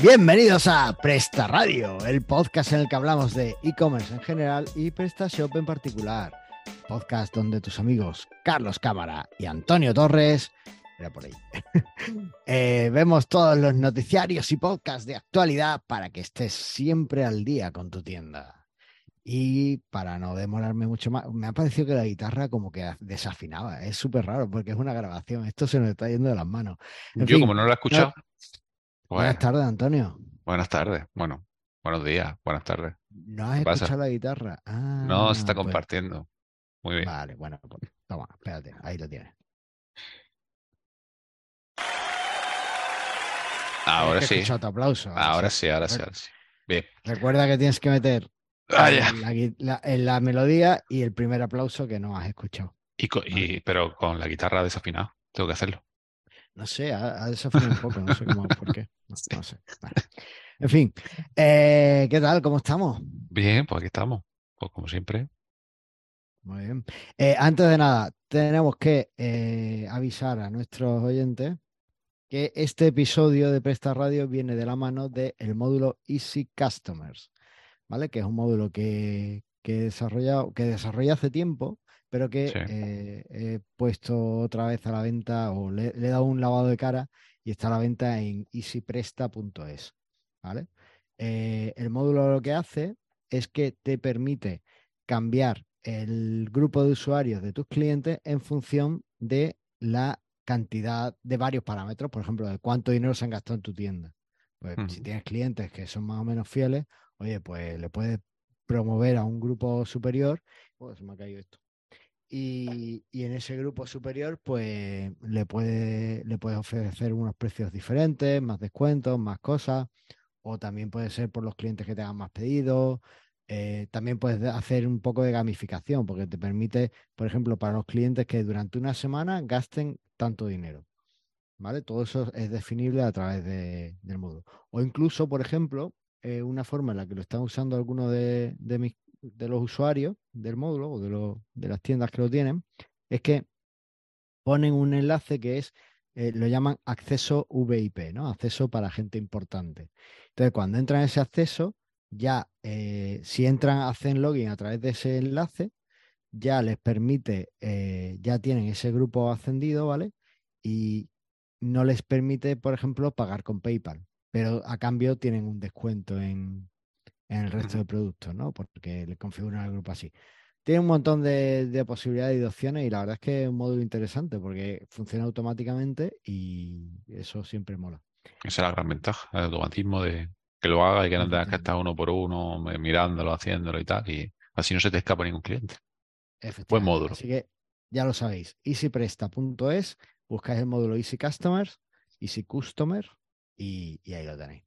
Bienvenidos a Presta Radio, el podcast en el que hablamos de e-commerce en general y PrestaShop en particular. Podcast donde tus amigos Carlos Cámara y Antonio Torres, era por ahí, eh, vemos todos los noticiarios y podcasts de actualidad para que estés siempre al día con tu tienda. Y para no demorarme mucho más, me ha parecido que la guitarra como que desafinaba. Es súper raro porque es una grabación. Esto se nos está yendo de las manos. En Yo fin, como no lo he escuchado. Buenas tardes, Antonio. buenas tardes. Bueno, buenos días, buenas tardes. ¿No has escuchado la guitarra? No, se está Ah, pues- compartiendo. Muy bien. Vale, bueno, pues, toma, espérate, ahí lo tienes. Ahora sí. tu aplauso. Ahora sí, ahora sí, ahora sí. Bien. Recuerda que tienes que meter Ah, en la, en melodía y el primer aplauso que no has escuchado. Y, co- y- pero con la guitarra desafinada. Tengo que hacerlo. No sé, ha, ha desafinado un poco, no sé cómo, por qué. No, no sé. Vale. En fin, eh, ¿qué tal? ¿Cómo estamos? Bien, pues aquí estamos. Pues como siempre. Muy bien. Eh, antes de nada, tenemos que eh, avisar a nuestros oyentes que este episodio de Presta Radio viene de la mano del módulo Easy Customers, ¿vale? Que es un módulo que, que, he desarrollado, que desarrollé hace tiempo, pero que Sí. eh, he puesto otra vez a la venta o le, le he dado un lavado de cara y está a la venta en easypresta.es, ¿vale? Eh, el módulo lo que hace es que te permite cambiar el grupo de usuarios de tus clientes en función de la cantidad de varios parámetros, por ejemplo, de cuánto dinero se han gastado en tu tienda. Pues si tienes clientes que son más o menos fieles, oye, pues le puedes promover a un grupo superior. Oh, se me ha caído esto. Y, en ese grupo superior, pues le puede, le puedes ofrecer unos precios diferentes, más descuentos, más cosas. O también puede ser por los clientes que te hagan más pedidos. Eh, también puedes de- hacer un poco de gamificación, porque te permite, por ejemplo, para los clientes que durante una semana gasten tanto dinero. ¿Vale? Todo eso es definible a través de- del módulo. O incluso, por ejemplo, eh, una forma en la que lo están usando algunos de, de mis- de los usuarios del módulo o de, de las tiendas que lo tienen, es que ponen un enlace que es, eh, lo llaman acceso VIP, ¿no? Acceso para gente importante. Entonces, cuando entran ese acceso, ya, eh, si entran, hacen login a través de ese enlace, ya les permite, eh, ya tienen ese grupo ascendido, ¿vale? Y no les permite, por ejemplo, pagar con PayPal, pero a cambio tienen un descuento en, en el resto de productos, ¿no? Porque le configuran el grupo así. Tiene un montón de, de posibilidades y de opciones y la verdad es que es un módulo interesante porque funciona automáticamente y eso siempre mola. Esa es la gran ventaja. El automatismo de que lo haga y que no tengas que estar uno por uno eh, mirándolo, haciéndolo y tal. Y así no se te escapa ningún cliente. Efectivamente. módulo. Así que ya lo sabéis, easypresta.es, buscáis el módulo Easy Customers, Easy Customer y, y ahí lo tenéis.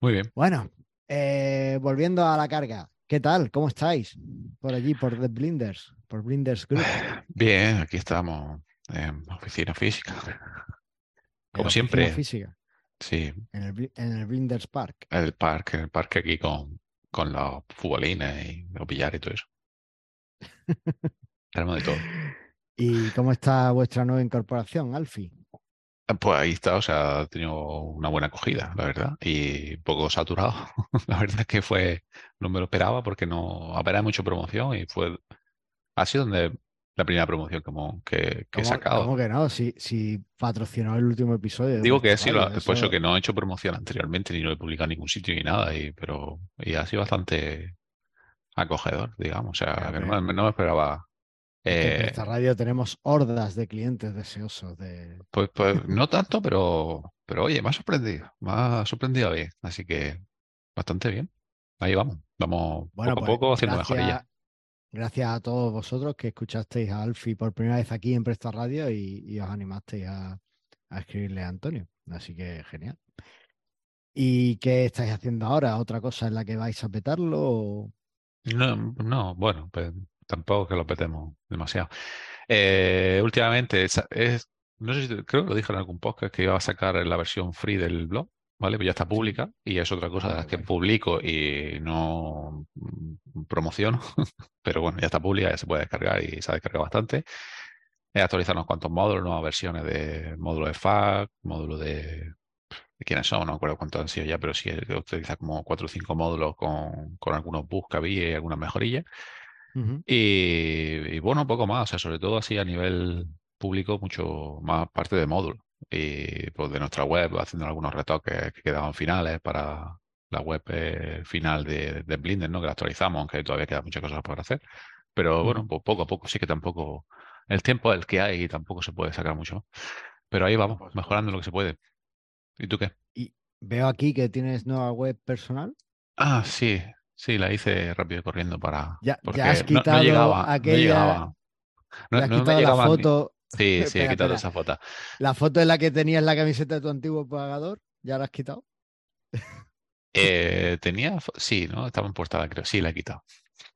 Muy bien. Bueno, eh, volviendo a la carga, ¿qué tal? ¿Cómo estáis? Por allí, por The Blinders, por Blinders Group. Bien, aquí estamos en oficina física. Como siempre, Física, sí, en el, en el Blinders Park. el parque, el parque aquí con, con los futbolines y los billares y todo eso. Tenemos de todo. ¿Y cómo está vuestra nueva incorporación, Alfie? Pues ahí está, o sea, ha tenido una buena acogida, la verdad, y un poco saturado. La verdad es que fue, no me lo esperaba porque no, apenas mucha promoción y fue, ha sido donde la primera promoción que, que, que he ¿Cómo, sacado. cómo que no? Si, si patrocinó el último episodio. Digo que sí, lo, por eso que no he hecho promoción anteriormente, ni lo he publicado en ningún sitio ni nada, y, pero y ha sido bastante acogedor, digamos. O sea, que no, no me esperaba. En eh, Presta Radio tenemos hordas de clientes deseosos de. pues, pues no tanto, pero, pero oye, me ha sorprendido, me ha sorprendido bien, así que bastante bien. Ahí vamos, vamos Bueno, poco a pues, poco haciendo gracias, mejorillas. gracias a todos vosotros que escuchasteis a Alfie por primera vez aquí en Presta Radio y, y os animasteis a, a escribirle a Antonio. Así que genial. ¿Y qué estáis haciendo ahora? ¿Otra cosa en la que vais a petarlo? o- No, no, bueno, pues tampoco que lo petemos demasiado. Eh, últimamente, es, es- no sé si creo que lo dije en algún podcast que iba a sacar la versión free del blog, ¿vale? Pues ya está pública y es otra cosa Ah, que publico y no mm, promociono, pero bueno, ya está pública, ya se puede descargar y se ha descargado bastante. He actualizado unos cuantos módulos, nuevas versiones de módulo de FAQ, módulo de quiénes son, no me acuerdo cuántos han sido ya, pero sí utiliza como cuatro o cinco módulos con, con algunos bugs que había y algunas mejorillas. Y, y bueno, poco más, o sea, sobre todo así a nivel público, mucho más parte de módulo. Y pues de nuestra web, haciendo algunos retoques que quedaban finales para la web eh, final de, de Blender, ¿no? Que la actualizamos, aunque todavía quedan muchas cosas por hacer. Pero bueno, pues poco a poco, sí que tampoco. El tiempo es el que hay y tampoco se puede sacar mucho. Pero ahí vamos, por mejorando lo que se puede. ¿Y tú qué? Y veo aquí que tienes nueva web personal. Ah, sí, sí, la hice rápido y corriendo para. Ya, ya has Porque no, no quitado llegaba, no llegaba, no, has quitado la ni. foto. Sí, sí, he Espera, quitado esa foto. La foto en la que tenías la camiseta de tu antiguo pagador, ¿ya la has quitado? Eh, tenía, sí, ¿no? Estaba en portada, creo. Sí, la he quitado.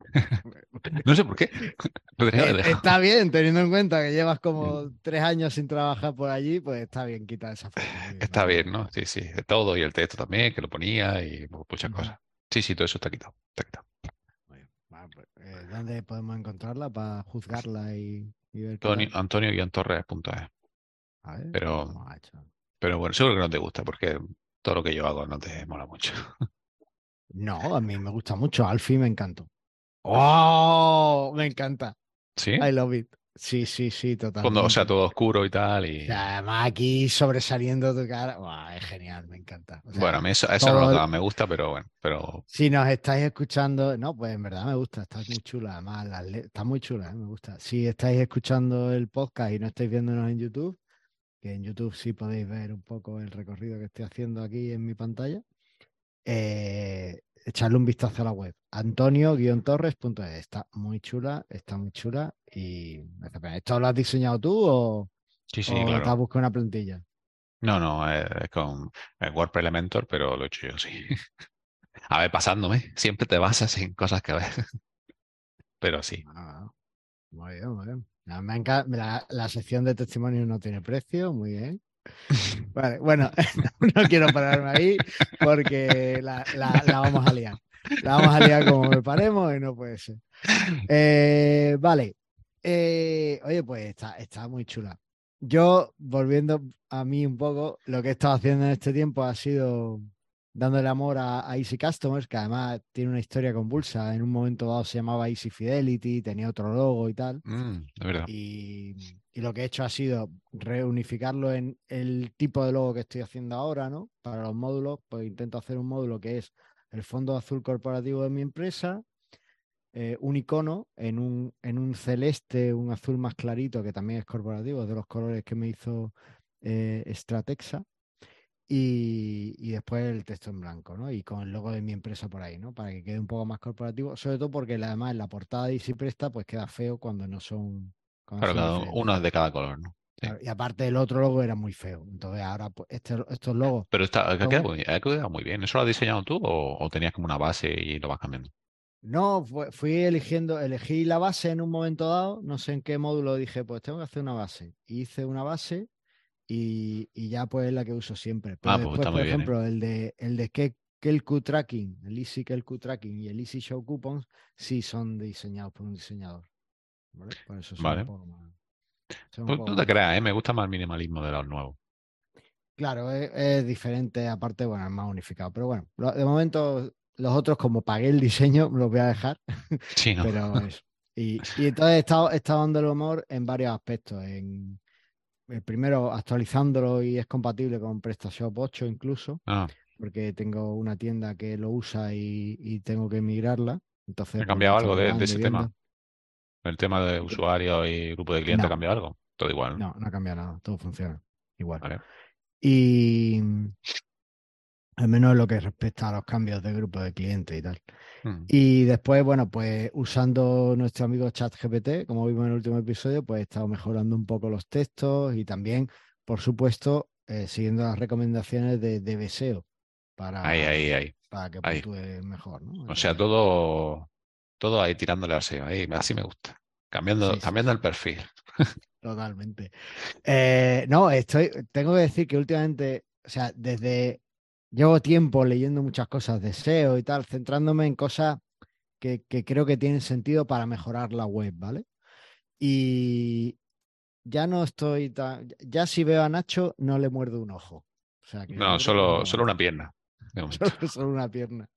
No sé por qué. Eh. Está bien, teniendo en cuenta que llevas como tres años sin trabajar por allí, pues está bien quitar esa foto. Está bien. ¿no? Sí, sí, de todo y el texto también, que lo ponía y mu- muchas cosas. Sí, sí, todo eso está quitado. Está quitado. pues, eh, ¿dónde podemos encontrarla para juzgarla y, y ver qué Antonio, tal? Antonio-torres.es. A ver, Pero, pero bueno, seguro que no te gusta porque todo lo que yo hago no te mola mucho. No, a mí me gusta mucho. Alfie me encantó. ¡Oh! Me encanta. ¿Sí? I love it. Sí, sí, sí, Cuando, o sea, totalmente. todo oscuro y tal O y... sea, además aquí sobresaliendo tu cara. ¡buah! es genial, me encanta. O Bueno, a mí eso, eso no todo da, me gusta, pero bueno, pero Si nos estáis escuchando, no, pues en verdad me gusta, está muy chula, además, le- está muy chula, ¿eh? me gusta. Si estáis escuchando el podcast y no estáis viéndonos en YouTube, que en YouTube sí podéis ver un poco el recorrido que estoy haciendo aquí en mi pantalla, eh, echarle un vistazo a la web, antonio-torres.es, está muy chula, está muy chula y. ¿Esto lo has diseñado tú o, sí, sí, o te has claro. buscado una plantilla? No, no, es, es con eh, WordPress Elementor, pero lo he hecho yo, sí. A ver, pasándome, siempre te basas en cosas que ves, pero sí. Ah, muy bien, muy bien. Enca- la, la sección de testimonios no tiene precio, muy bien. Vale, bueno, no quiero pararme ahí porque la, la- vamos a liar. La vamos a liar como me paremos y no puede ser. Eh, vale. Eh, oye, pues está, está muy chula. Yo, volviendo a mí un poco, lo que he estado haciendo en este tiempo ha sido dándole amor a, a Easy Customers, que además tiene una historia convulsa. En un momento dado se llamaba Easy Fidelity, tenía otro logo y tal. Mm, de verdad. Y, y lo que he hecho ha sido reunificarlo en el tipo de logo que estoy haciendo ahora, ¿no? Para los módulos, pues intento hacer un módulo que es el fondo azul corporativo de mi empresa, eh, un icono en un, en un celeste, un azul más clarito, que también es corporativo, es de los colores que me hizo eh, Stratexa. Y, y después el texto en blanco, ¿no? Y con el logo de mi empresa por ahí, ¿no? Para que quede un poco más corporativo, sobre todo porque además en la portada de Easy Presta pues queda feo cuando no son, cuando Claro, son cada uno es de cada color, ¿no? Sí. Claro, y aparte el otro logo era muy feo. Entonces ahora pues, este- estos logos Pero está, ha quedado, muy- ha quedado muy bien. ¿Eso lo has diseñado tú o, o tenías como una base y lo vas cambiando? No, fui eligiendo, elegí la base en un momento dado, no sé en qué módulo dije, pues tengo que hacer una base. Hice una base y, y ya pues es la que uso siempre. Pero Ah, pues después, está por muy bien, ¿eh? ejemplo, el de el de Ke- Kelku Tracking, el Easy Kelku Tracking y el Easy Show Coupons, sí son diseñados por un diseñador. ¿vale? Por eso son Vale. un poco más. son un Pues poco no te creas, ¿eh? Me gusta más el minimalismo de los nuevos. Claro, es, es diferente, aparte, bueno, es más unificado. Pero bueno, de momento los otros, como pagué el diseño, los voy a dejar. Sí, ¿no? Pero eso. Y, y entonces he estado, he estado dando el humor en varios aspectos. En, primero, actualizándolo y es compatible con PrestaShop 8 incluso, Ah, porque tengo una tienda que lo usa y, y tengo que migrarla. Entonces, ¿ha pues, cambiado algo de, ese viendo. tema? ¿El tema de usuarios y grupo de clientes ha cambiado algo? Todo igual, ¿no? No, no ha cambiado nada, todo funciona igual. Vale. Y al menos en lo que respecta a los cambios de grupo de clientes y tal. Mm. Y después, bueno, pues usando nuestro amigo ChatGPT, como vimos en el último episodio, pues he estado mejorando un poco los textos y también, por supuesto, eh, siguiendo las recomendaciones de, de Beseo para, Ahí, ahí, ahí. para que puntúe mejor, ¿no? O sea, todo, todo ahí tirándole al SEO. Ahí, así me gusta. Cambiando, sí, cambiando sí. el perfil. Totalmente. Eh, no, estoy, tengo que decir que últimamente, o sea, desde llevo tiempo leyendo muchas cosas de SEO y tal, centrándome en cosas que, que creo que tienen sentido para mejorar la web, ¿vale? Y ya no estoy tan, ya si veo a Nacho, no le muerdo un ojo. O sea, que No, solo, no- solo una pierna. de solo, solo una pierna.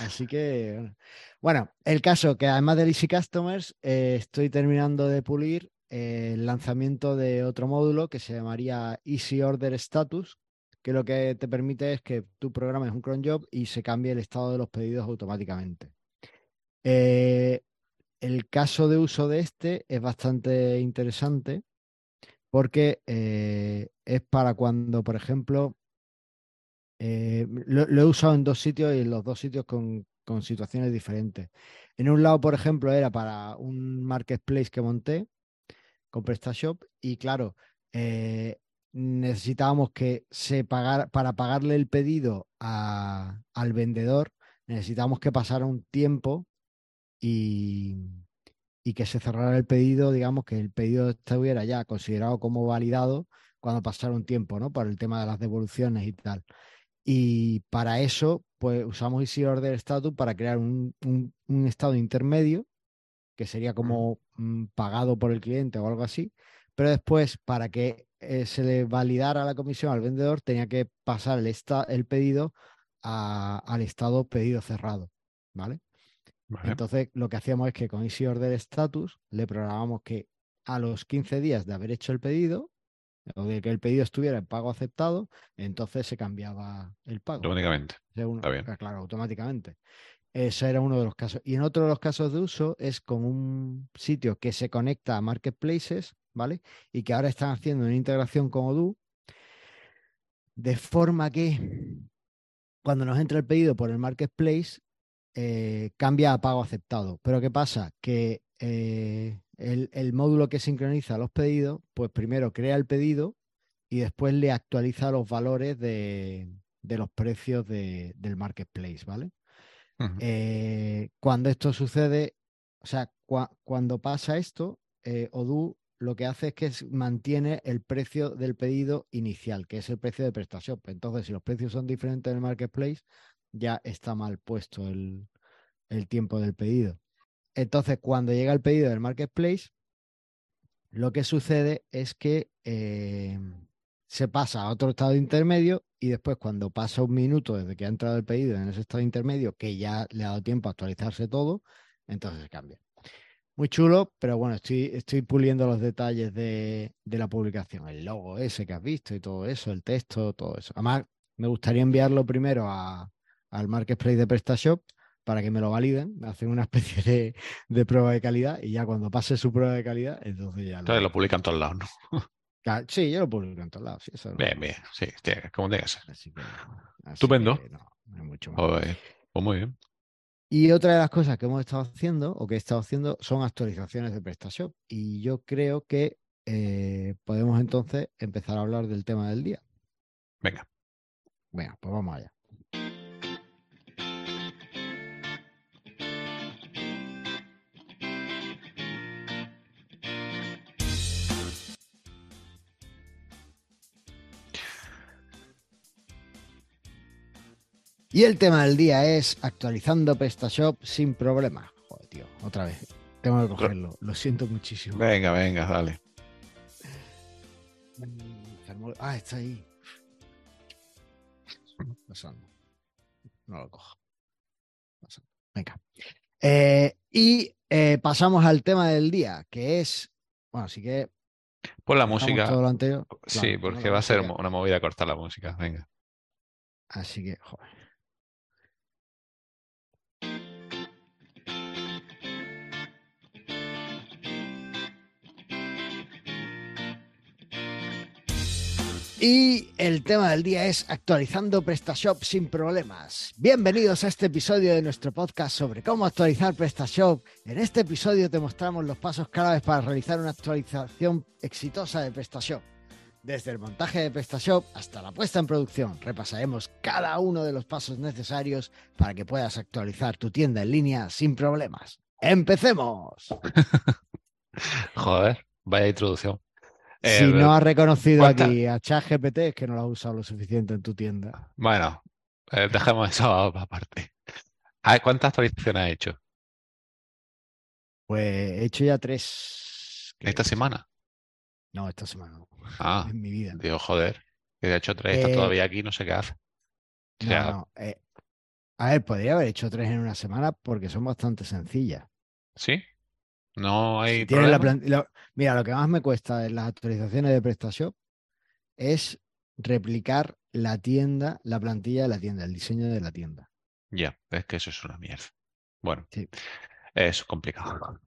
Así que, bueno. el caso que además del Easy Customers, eh, estoy terminando de pulir el lanzamiento de otro módulo que se llamaría Easy Order Status, que lo que te permite es que tú programes un cron job y se cambie el estado de los pedidos automáticamente. Eh, el caso de uso de este es bastante interesante porque eh, es para cuando, por ejemplo, eh, lo, he usado en dos sitios y en los dos sitios con, situaciones diferentes. En un lado, por ejemplo, era para un marketplace que monté con PrestaShop y claro, necesitábamos que se pagara, para pagarle el pedido a- al vendedor, necesitábamos que pasara un tiempo y, y que se cerrara el pedido, digamos, que el pedido estuviera ya considerado como validado cuando pasara un tiempo, ¿no? Por el tema de las devoluciones y tal. Y para eso, pues usamos Easy Order Status para crear un, un- un estado intermedio, que sería como mm, pagado por el cliente o algo así. Pero después, para que eh, se le validara la comisión al vendedor, tenía que pasar el, esta- el pedido a- al estado pedido cerrado. ¿Vale? Vale. Entonces, lo que hacíamos es que con Easy Order Status le programamos que a los 15 días de haber hecho el pedido, o de que el pedido estuviera en pago aceptado, entonces se cambiaba el pago. Automáticamente. Según- Está bien. ah, Claro, automáticamente. Ese era uno de los casos. Y en otro de los casos de uso es con un sitio que se conecta a marketplaces, ¿vale? Y que ahora están haciendo una integración con Odoo, de forma que cuando nos entra el pedido por el marketplace, eh, cambia a pago aceptado. Pero ¿qué pasa? Que eh, el, el módulo que sincroniza los pedidos, pues primero crea el pedido y después le actualiza los valores de, de los precios de- del marketplace, ¿vale? Eh, cuando esto sucede, o sea, cua- cuando pasa esto, eh, Odoo lo que hace es que mantiene el precio del pedido inicial, que es el precio de PrestaShop. Entonces, si los precios son diferentes en el marketplace, ya está mal puesto el, tiempo del pedido. Entonces, cuando llega el pedido del marketplace, lo que sucede es que eh, se pasa a otro estado intermedio y después cuando pasa un minuto desde que ha entrado el pedido en ese estado intermedio, que ya le ha dado tiempo a actualizarse todo, entonces cambia. Muy chulo, pero bueno, estoy, estoy puliendo los detalles de, de la publicación, el logo ese que has visto y todo eso, el texto, todo eso. Además, me gustaría enviarlo primero a- al Marketplace de PrestaShop para que me lo validen, me hacen una especie de, de prueba de calidad y ya cuando pase su prueba de calidad, entonces ya lo... Entonces lo publican en todos lados, ¿no? Sí, yo lo publico en todos lados. sí, eso no- Bien, bien. Sí, como tiene que ser. Estupendo. que no, no hay mucho más. Pues muy bien. Y otra de las cosas que hemos estado haciendo o que he estado haciendo son actualizaciones de PrestaShop. Y yo creo que eh, podemos entonces empezar a hablar del tema del día. Venga. Venga, pues vamos allá. Y el tema del día es actualizando PrestaShop sin problema. Joder, tío, otra vez. Tengo que cogerlo. Lo siento muchísimo. Venga, venga, dale. Ah, está ahí. Pasando. No lo cojo. Pasando. Venga. Eh, y eh, pasamos al tema del día, que es. Bueno, así que. Pon la música. Todo lo anterior. Sí, porque va a ser una movida cortar la música. Venga. Así que, joder. Y el tema del día es actualizando PrestaShop sin problemas. Bienvenidos a este episodio de nuestro podcast sobre cómo actualizar PrestaShop. En este episodio te mostramos los pasos claves para realizar una actualización exitosa de PrestaShop. Desde el montaje de PrestaShop hasta la puesta en producción, repasaremos cada uno de los pasos necesarios para que puedas actualizar tu tienda en línea sin problemas. ¡Empecemos! Joder, vaya introducción. Si Eh, no has reconocido ¿cuánta- aquí a ChatGPT es que no lo has usado lo suficiente en tu tienda. Bueno, eh, dejemos eso aparte. Ah, ¿Cuántas actualizaciones has hecho Pues he hecho ya tres. esta semana? No, esta semana no. Ah, En mi vida. digo, joder. Que de hecho 3 está Eh, todavía aquí, no sé qué hace. O No, eh, a ver, podría haber hecho tres en una semana porque son bastante sencillas. ¿sí? No hay la plan- Mira, lo que más me cuesta en las actualizaciones de PrestaShop es replicar la tienda, la plantilla de la tienda, el diseño de la tienda. Ya, es que eso es una mierda. Bueno, Sí. es complicado.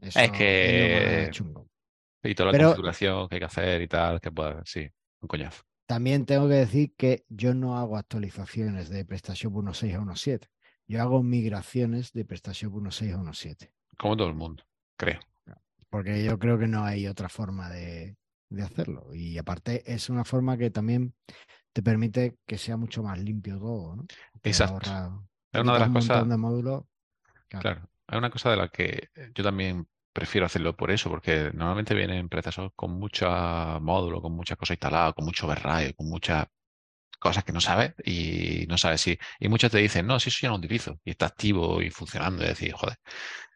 Eso Es es que- más chungo. Y toda la Pero- configuración que hay que hacer y tal, que pueda, sí, un coñazo. También tengo que decir que yo no hago actualizaciones de PrestaShop 1.6 a 1.7. Yo hago migraciones de PrestaShop 1.6 a 1.7. Como todo el mundo, creo. Porque yo creo que no hay otra forma de, de hacerlo. Y aparte es una forma que también te permite que sea mucho más limpio todo, ¿no? Te Exacto. Es una de las cosas, de módulos. Claro. claro, es una cosa de la que yo también prefiero hacerlo por eso, porque normalmente vienen PrestaShop con muchos módulos, con muchas cosas instaladas, con mucho override, con muchas cosas que no sabes y no sabes si. Y muchos te dicen, no, si eso yo no lo utilizo y está activo y funcionando. Y decir, joder,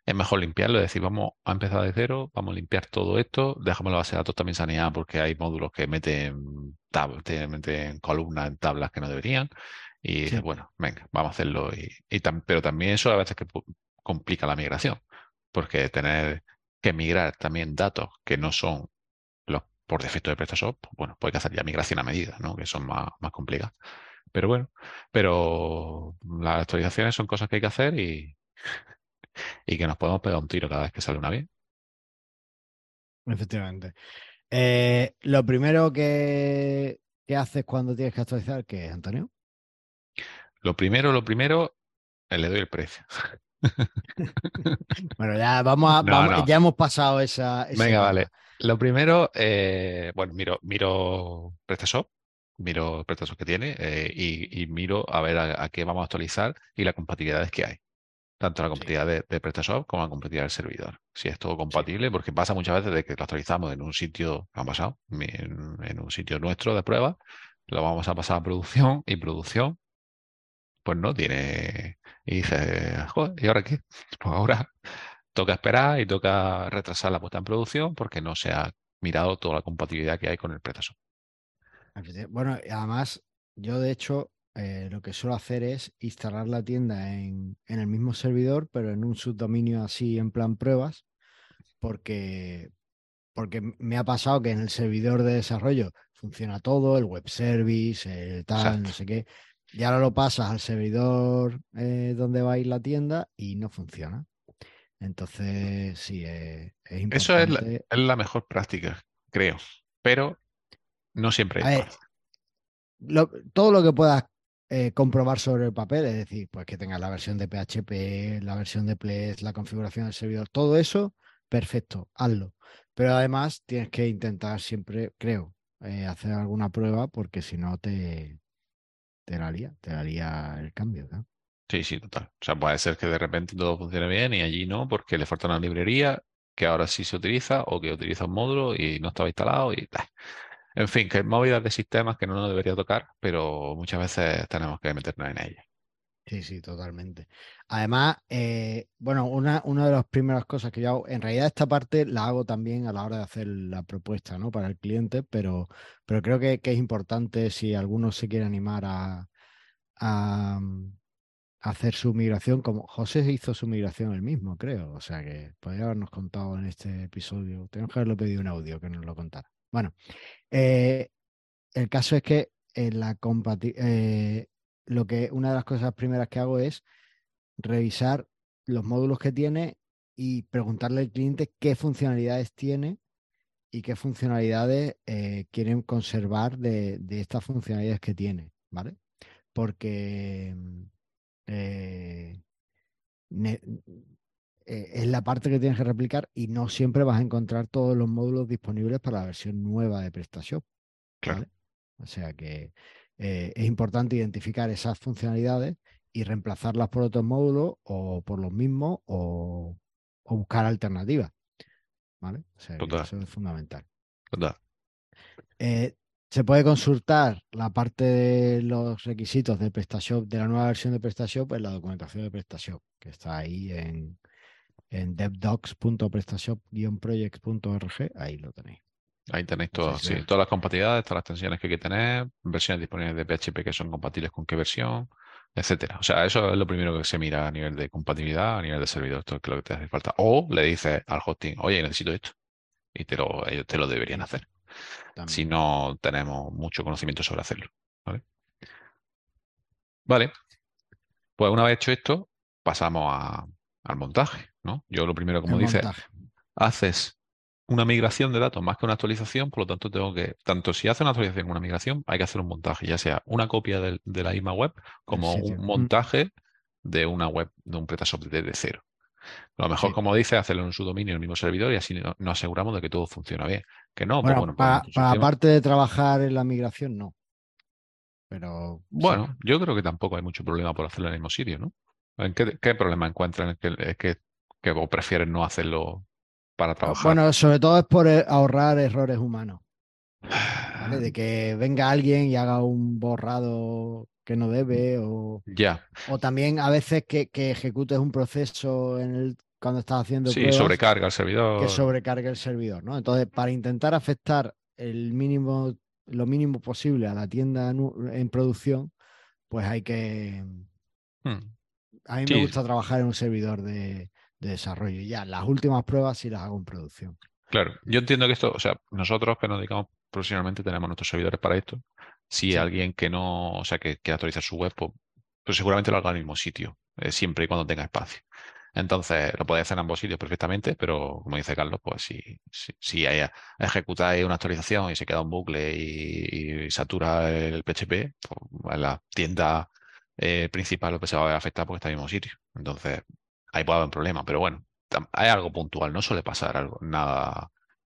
es mejor limpiarlo, es decir, vamos a empezar de cero, vamos a limpiar todo esto, dejamos la base de datos también saneada porque hay módulos que meten, tab- te meten columnas en tablas que no deberían. Y Sí. bueno, venga, vamos a hacerlo. Y, y tam- pero también eso a veces que complica la migración, porque tener que migrar también datos que no son los por defecto de PrestaShop, pues bueno, hay que hacer ya migración a medida, ¿no? Que son más, más complicadas. Pero bueno, pero las actualizaciones son cosas que hay que hacer y, y que nos podemos pegar un tiro cada vez que sale una bien. Efectivamente. Eh, lo primero que, que haces cuando tienes que actualizar, ¿qué es, Antonio? Lo primero, lo primero, eh, le doy el precio. Bueno, ya vamos a, No, vamos- no. ya hemos pasado esa. esa Venga, vale. Lo primero, eh, bueno, miro, miro PrestaShop, miro PrestaShop que tiene eh, y, y miro a ver a, a qué vamos a actualizar y las compatibilidades que hay. Tanto la Sí. compatibilidad de, de PrestaShop como la compatibilidad del servidor. Si es todo compatible, porque pasa muchas veces de que lo actualizamos en un sitio, ha pasado, en, en un sitio nuestro de prueba, lo vamos a pasar a producción y producción, pues no tiene. Y dije, joder, ¿y ahora qué? Pues ahora toca esperar y toca retrasar la puesta en producción porque no se ha mirado toda la compatibilidad que hay con el PrestaShop. Bueno, y además, yo de hecho eh, lo que suelo hacer es instalar la tienda en, en el mismo servidor, pero en un subdominio así en plan pruebas, porque, porque me ha pasado que en el servidor de desarrollo funciona todo, el web service, el tal, no sé qué. Y ahora lo pasas al servidor eh, donde va a ir la tienda y no funciona. Entonces, sí, eh, es Eso es la, es la mejor práctica, creo. Pero no siempre es ver, fácil. lo- todo lo que puedas eh, comprobar sobre el papel, es decir, pues que tengas la versión de PHP, la versión de Plex, la configuración del servidor, todo eso, perfecto, hazlo. Pero además tienes que intentar siempre, creo, eh, hacer alguna prueba porque si no te, te te la lía el cambio. Sí, sí, total. O sea, puede ser que de repente todo funcione bien y allí no, porque le falta una librería que ahora sí se utiliza o que utiliza un módulo y no estaba instalado y ¡ah! En fin, que movidas de sistemas que no nos debería tocar, pero muchas veces tenemos que meternos en ellas. Sí, sí, totalmente. Además, eh, bueno, una, de las primeras cosas que yo hago, en realidad esta parte la hago también a la hora de hacer la propuesta, ¿no? Para el cliente, pero, creo que, es importante si alguno se quiere animar a, a, mm, hacer su migración, como José hizo su migración él mismo, creo. O sea que podría habernos contado en este episodio. Tenemos que haberlo pedido un audio que nos lo contara. Bueno, eh, el caso es que en la eh, lo que una de las cosas primeras que hago es revisar los módulos que tiene y preguntarle al cliente qué funcionalidades tiene y qué funcionalidades eh, quieren conservar de, de estas funcionalidades que tiene, ¿vale? Porque mm, eh, eh, es la parte que tienes que replicar y no siempre vas a encontrar todos los módulos disponibles para la versión nueva de PrestaShop. Claro. ¿vale? O sea que eh, es importante identificar esas funcionalidades y reemplazarlas por otros módulos o por los mismos o, o buscar alternativas. ¿Vale? O sea que Total. eso es fundamental. Total. Eh, se puede consultar la parte de los requisitos de PrestaShop, de la nueva versión de PrestaShop, en la documentación de PrestaShop, que está ahí en, en devdocs.prestashop-projects.org. Ahí lo tenéis. Ahí tenéis si sí, todas las compatibilidades, todas las tensiones que hay que tener, versiones disponibles de PHP que son compatibles con qué versión, etcétera. O sea, eso es lo primero que se mira a nivel de compatibilidad, a nivel de servidor, esto es lo que te hace falta. O le dices al hosting, oye, necesito esto, y te lo, ellos te lo deberían hacer, si no tenemos mucho conocimiento sobre hacerlo. ¿vale? Vale, pues una vez hecho esto, pasamos a- al montaje, ¿no? Yo lo primero, como El dice, montaje. haces una migración de datos más que una actualización, por lo tanto tengo que, tanto si hace una actualización como una migración, hay que hacer un montaje, ya sea una copia del- de, la misma web como un montaje de una web, de un PrestaShop desde cero. Lo mejor, Sí. como dice, hacerlo en su dominio en el mismo servidor y así no- nos aseguramos de que todo funciona bien. Que no, pues Bueno, bueno, pues para, aparte de trabajar en la migración, no. Pero sí. Bueno, yo creo que tampoco hay mucho problema por hacerlo en el mismo sitio, ¿no? ¿En qué, qué problema encuentran en que, es que, que vos prefieres no hacerlo para trabajar? Bueno, sobre todo es por eh, ahorrar errores humanos. ¿vale? De que venga alguien y haga un borrado que no debe o, Ya, o también a veces que, que ejecutes un proceso en el, cuando estás haciendo sí, pruebas sobrecarga el servidor. que sobrecargue el servidor, ¿no? Entonces, para intentar afectar el mínimo, lo mínimo posible a la tienda en producción, pues hay que... Hmm. A mí Sí. me gusta trabajar en un servidor de, de desarrollo. Ya, las últimas pruebas sí las hago en producción. Claro, yo entiendo que esto, o sea, nosotros que nos dedicamos profesionalmente tenemos nuestros servidores para esto. Si Sí. alguien que no, o sea, que quiere actualizar su web, pues, pues seguramente lo haga en el mismo sitio, eh, siempre y cuando tenga espacio. Entonces, lo puede hacer en ambos sitios perfectamente, pero como dice Carlos, pues si, si, si ejecutáis una actualización y se queda un bucle y, y satura el PHP, pues en la tienda eh, principal lo que se va a ver afectar porque está en el mismo sitio. Entonces, ahí puede haber un problema, pero bueno, hay algo puntual, no suele pasar algo, nada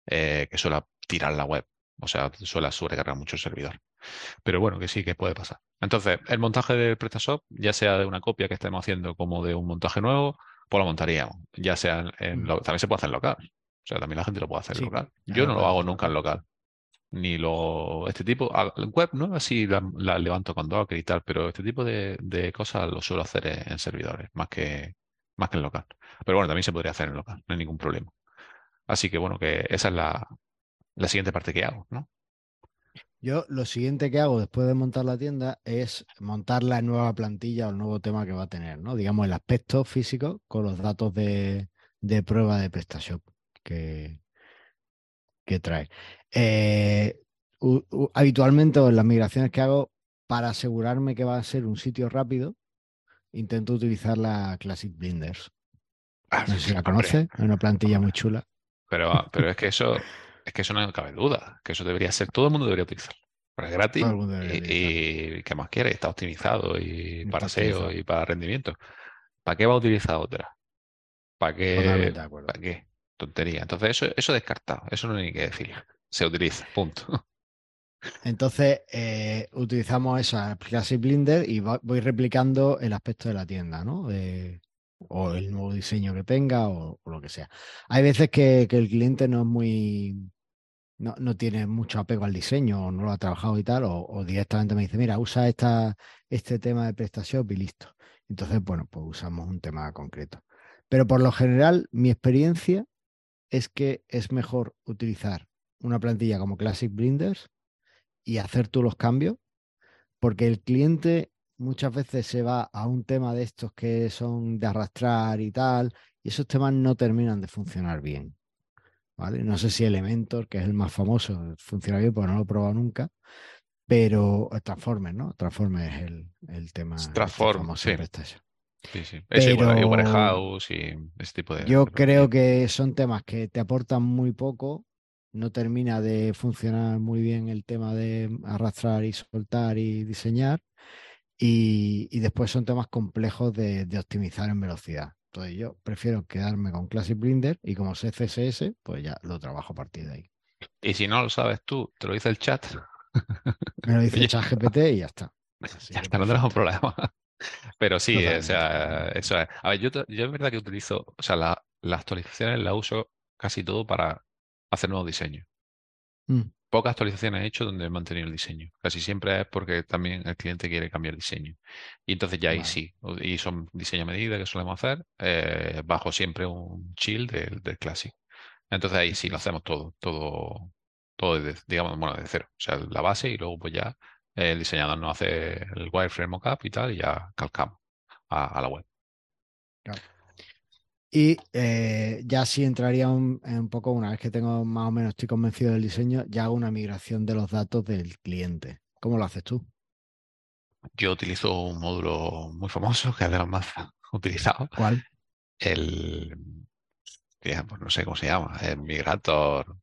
eh, que suele tirar la web, o sea, suele sobrecargar mucho el servidor. Pero bueno, que sí, que puede pasar. Entonces, el montaje del PrestaShop, ya sea de una copia que estemos haciendo como de un montaje nuevo, pues lo montaríamos. Ya sea en, en Mm. lo- también se puede hacer en local. O sea, también la gente lo puede hacer en local. Yo no lo hago nunca en local. Ni lo, este tipo, a- web no así la, la levanto con Docker y tal, pero este tipo de, de cosas lo suelo hacer en, en servidores, más que, más que en local. Pero bueno, también se podría hacer en local, no hay ningún problema. Así que bueno, que esa es la, la siguiente parte que hago, ¿no? Yo lo siguiente que hago después de montar la tienda es montar la nueva plantilla o el nuevo tema que va a tener, ¿no? Digamos, el aspecto físico con los datos de, de prueba de PrestaShop que, que trae. Eh, u- habitualmente en las migraciones que hago, para asegurarme que va a ser un sitio rápido, intento utilizar la Classic Blinders. Ah, No sé si la conoce, es una plantilla muy chula. Pero, pero es que eso, es que eso no cabe duda, que eso debería ser, todo el mundo debería utilizarlo. Pero es gratis Todo el mundo debería y, y ¿qué más quiere? Está optimizado y para SEO y para rendimiento. ¿Para qué va a utilizar otra? ¿Para qué? ¿Para qué? Tontería. Entonces eso, eso descartado, eso no hay ni que decir. Se utiliza, punto. Entonces, eh, utilizamos esa Classic Blender y voy replicando el aspecto de la tienda, ¿no? O el nuevo diseño que tenga o, lo que sea. Hay veces que, el cliente no es muy. No, no tiene mucho apego al diseño o no lo ha trabajado y tal, o, directamente me dice, mira, usa esta, este tema de PrestaShop y listo. Entonces, bueno, pues usamos un tema concreto. Pero por lo general, mi experiencia es que es mejor utilizar una plantilla como Classic Blinders y hacer tú los cambios, porque el cliente muchas veces se va a un tema de estos que son de arrastrar y tal, y esos temas no terminan de funcionar bien. ¿Vale? No sé si Elementor, que es el más famoso, funciona bien, porque no lo he probado nunca, pero Transformers, ¿no? Transformers es el, el tema este Transform, famoso sí. Sí, sí. Ese igual, y Pero Warehouse y ese tipo de. Yo creo que son temas que te aportan muy poco, no termina de funcionar muy bien el tema de arrastrar y soltar y diseñar, y, y después son temas complejos de, de optimizar en velocidad. Entonces yo prefiero quedarme con Classic Blender y como sé CSS, pues ya lo trabajo a partir de ahí. Y si no lo sabes tú, te lo dice el chat, Me lo dice Oye. ChatGPT y ya está. Así ya está, no tenemos problema. Pero sí, o sea, eso es. A ver, yo, yo es verdad que utilizo, o sea, la- las actualizaciones las uso casi todo para hacer nuevos diseños. Mm, Pocas actualizaciones he hecho donde he mantenido el diseño. Casi siempre es porque también el cliente quiere cambiar diseño. Y entonces ya ahí sí. Y son diseño a medida que solemos hacer, eh, bajo siempre un chill del, del Classic. Entonces ahí sí lo hacemos todo, todo, todo desde, digamos, bueno, de cero. O sea, la base y luego pues ya el diseñador nos hace el wireframe mockup y tal y ya calcamos a, la web. Y eh, ya sí entraría un, un, poco, una vez que tengo más o menos, estoy convencido del diseño, ya hago una migración de los datos del cliente. ¿Cómo lo haces tú? Yo utilizo un módulo muy famoso que además más utilizado. ¿Cuál? El, pues no sé cómo se llama, el Migrator.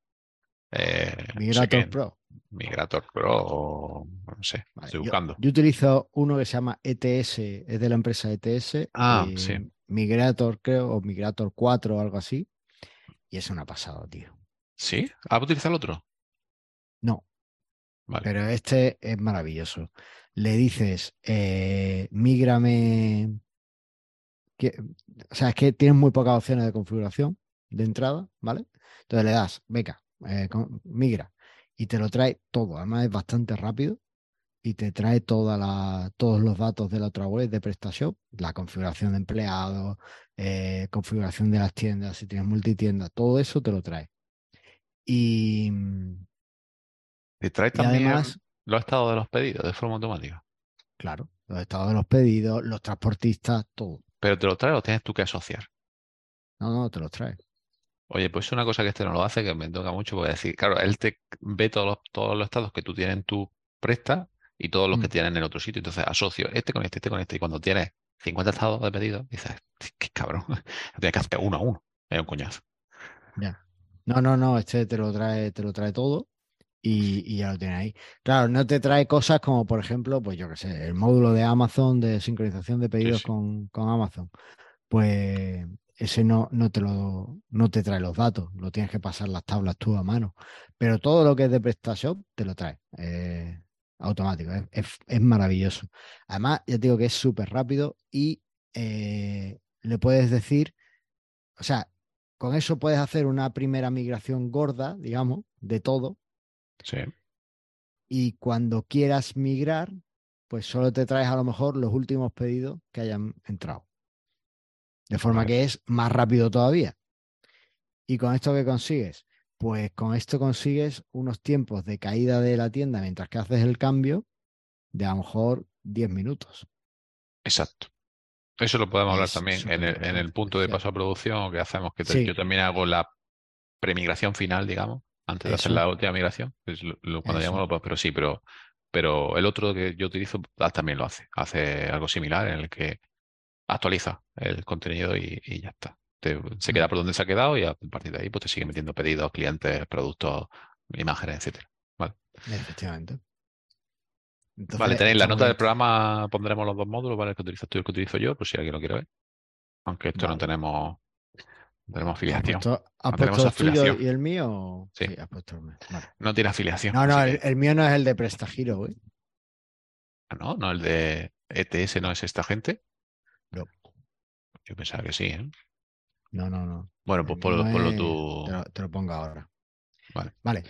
Eh, Migrator Pro. Migrator Pro, o no sé, estoy buscando. Yo, utilizo uno que se llama ETS, es de la empresa ETS. Ah, sí. Migrator, creo, o Migrator 4 o algo así. Y es una pasada, tío. ¿Sí? ¿Ah, utilizar el otro? No. Vale. Pero este es maravilloso. Le dices, eh, mígrame. o sea, es que tienes muy pocas opciones de configuración de entrada, ¿vale? Entonces le das, beca, eh, migra, y te lo trae todo. Además es bastante rápido y te trae toda la, todos los datos de la otra web de prestación, la configuración de empleados, eh, configuración de las tiendas, si tienes multitienda, todo eso te lo trae. Y, te trae también los estados de los pedidos de forma automática. Claro, los estados de los pedidos, los transportistas, todo. Pero te lo trae o tienes tú que asociar. No, no, te lo trae. Oye, pues una cosa que este no lo hace, que me toca mucho, porque decir, claro, él te ve todos los, todos los estados que tú tienes en tu presta y todos los que mm. tienen en otro sitio. Entonces asocio este con este, este con este. Y cuando tienes 50 estados de pedido, dices, qué cabrón, tienes que hacer uno a uno. Es un coñazo. Ya. No, no, no, este te lo trae, te lo trae todo y, ya lo tienes ahí. Claro, no te trae cosas como, por ejemplo, pues yo qué sé, el módulo de Amazon de sincronización de pedidos Con, con Amazon. Pues ese no, no, te lo, no te trae los datos, lo tienes que pasar las tablas tú a mano. Pero todo lo que es de PrestaShop te lo trae eh, automático, es, maravilloso. Además, ya te digo que es súper rápido y eh, le puedes decir, o sea, con eso puedes hacer una primera migración gorda, digamos, de todo. Sí. Y cuando quieras migrar, pues solo te traes a lo mejor los últimos pedidos que hayan entrado. De forma que es más rápido todavía. ¿Y con esto qué consigues? Pues con esto consigues unos tiempos de caída de la tienda mientras que haces el cambio de a lo mejor 10 minutos. Exacto. Eso lo podemos hablar también en el, punto de paso a producción que hacemos, que yo también hago la premigración final, digamos, antes de hacer la última migración. cuando llamamos, pero sí, pero, pero el otro que yo utilizo ah, también lo hace. Hace algo similar en el que actualiza el contenido y, ya está. Se queda por donde se ha quedado y a partir de ahí pues te sigue metiendo pedidos, clientes, productos, imágenes, etcétera. Vale. Efectivamente. vale, tenéis la nota del programa, pondremos los dos módulos, ¿vale? El que utilizas tú y el que utilizo yo, por si alguien lo quiere ver. Aunque esto no tenemos tenemos afiliación. ¿Has puesto, el tuyo y el mío? Sí, No tiene afiliación. No, no, el, mío no es el de Prestagiro, güey. Ah, no, no, el de ETS no es esta gente. No. Yo pensaba que sí, ¿eh? No, no, no. Bueno, pues ponlo, tú. Te lo, pongo ahora. Vale. Vale.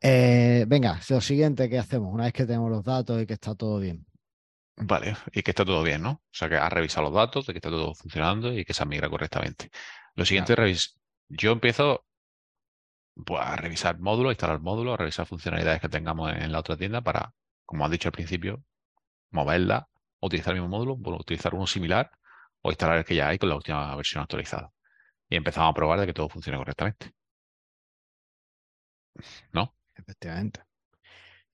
Eh, venga, lo siguiente que hacemos, una vez que tenemos los datos y que está todo bien. Vale, y que está todo bien, ¿no? O sea, que has revisado los datos, de que está todo funcionando y que se migra correctamente. Lo siguiente es Yo empiezo pues, a revisar módulos, a instalar módulos, a revisar funcionalidades que tengamos en la otra tienda para, como has dicho al principio, moverla utilizar el mismo módulo, utilizar uno similar o instalar el que ya hay con la última versión actualizada. Y empezamos a probar de que todo funcione correctamente. ¿No? Efectivamente.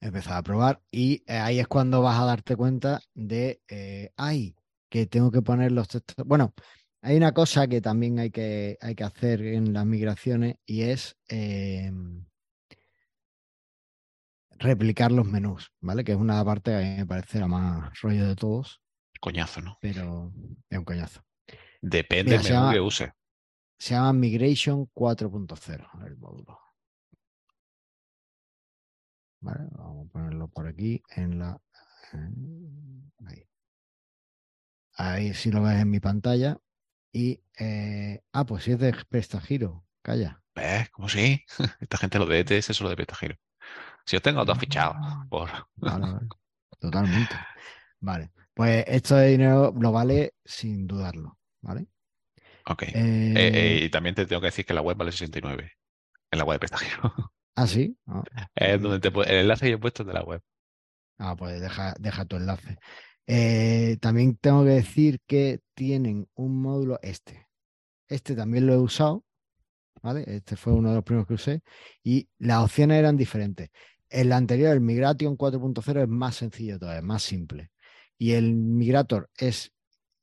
Empezar a probar y eh, ahí es cuando vas a darte cuenta de, eh, ay, que tengo que poner los textos. Bueno, hay una cosa que también hay que, hay que hacer en las migraciones y es em, replicar los menús, ¿vale? Que es una parte que a mí me parece la más rollo de todos. Coñazo, ¿no? Pero es un coñazo. Depende del menú que use. Se llama Migration 4.0 el módulo. Vale, vamos a ponerlo por aquí en la. Ahí. Ahí sí lo ves en mi pantalla. Y. Eh, ah, pues sí es de Prestagiro. Calla. ¿Ves? ¿Cómo sí? Esta gente lo de ETS es lo de Prestagiro. Si yo tengo dos fichados. Por... Totalmente. Vale. Pues esto de dinero lo vale sin dudarlo. ¿Vale? Ok. Eh, eh, y también te tengo que decir que la web vale 69. En la web de Prestagiro. Ah, sí. Ah, Es donde te el enlace que he puesto es de la web. ah, pues deja, deja tu enlace. Eh, también tengo que decir que tienen un módulo este. Este también lo he usado, ¿vale? Este fue uno de los primeros que usé y las opciones eran diferentes. El anterior, el Migration 4.0, es más sencillo todavía, más simple. Y el Migrator es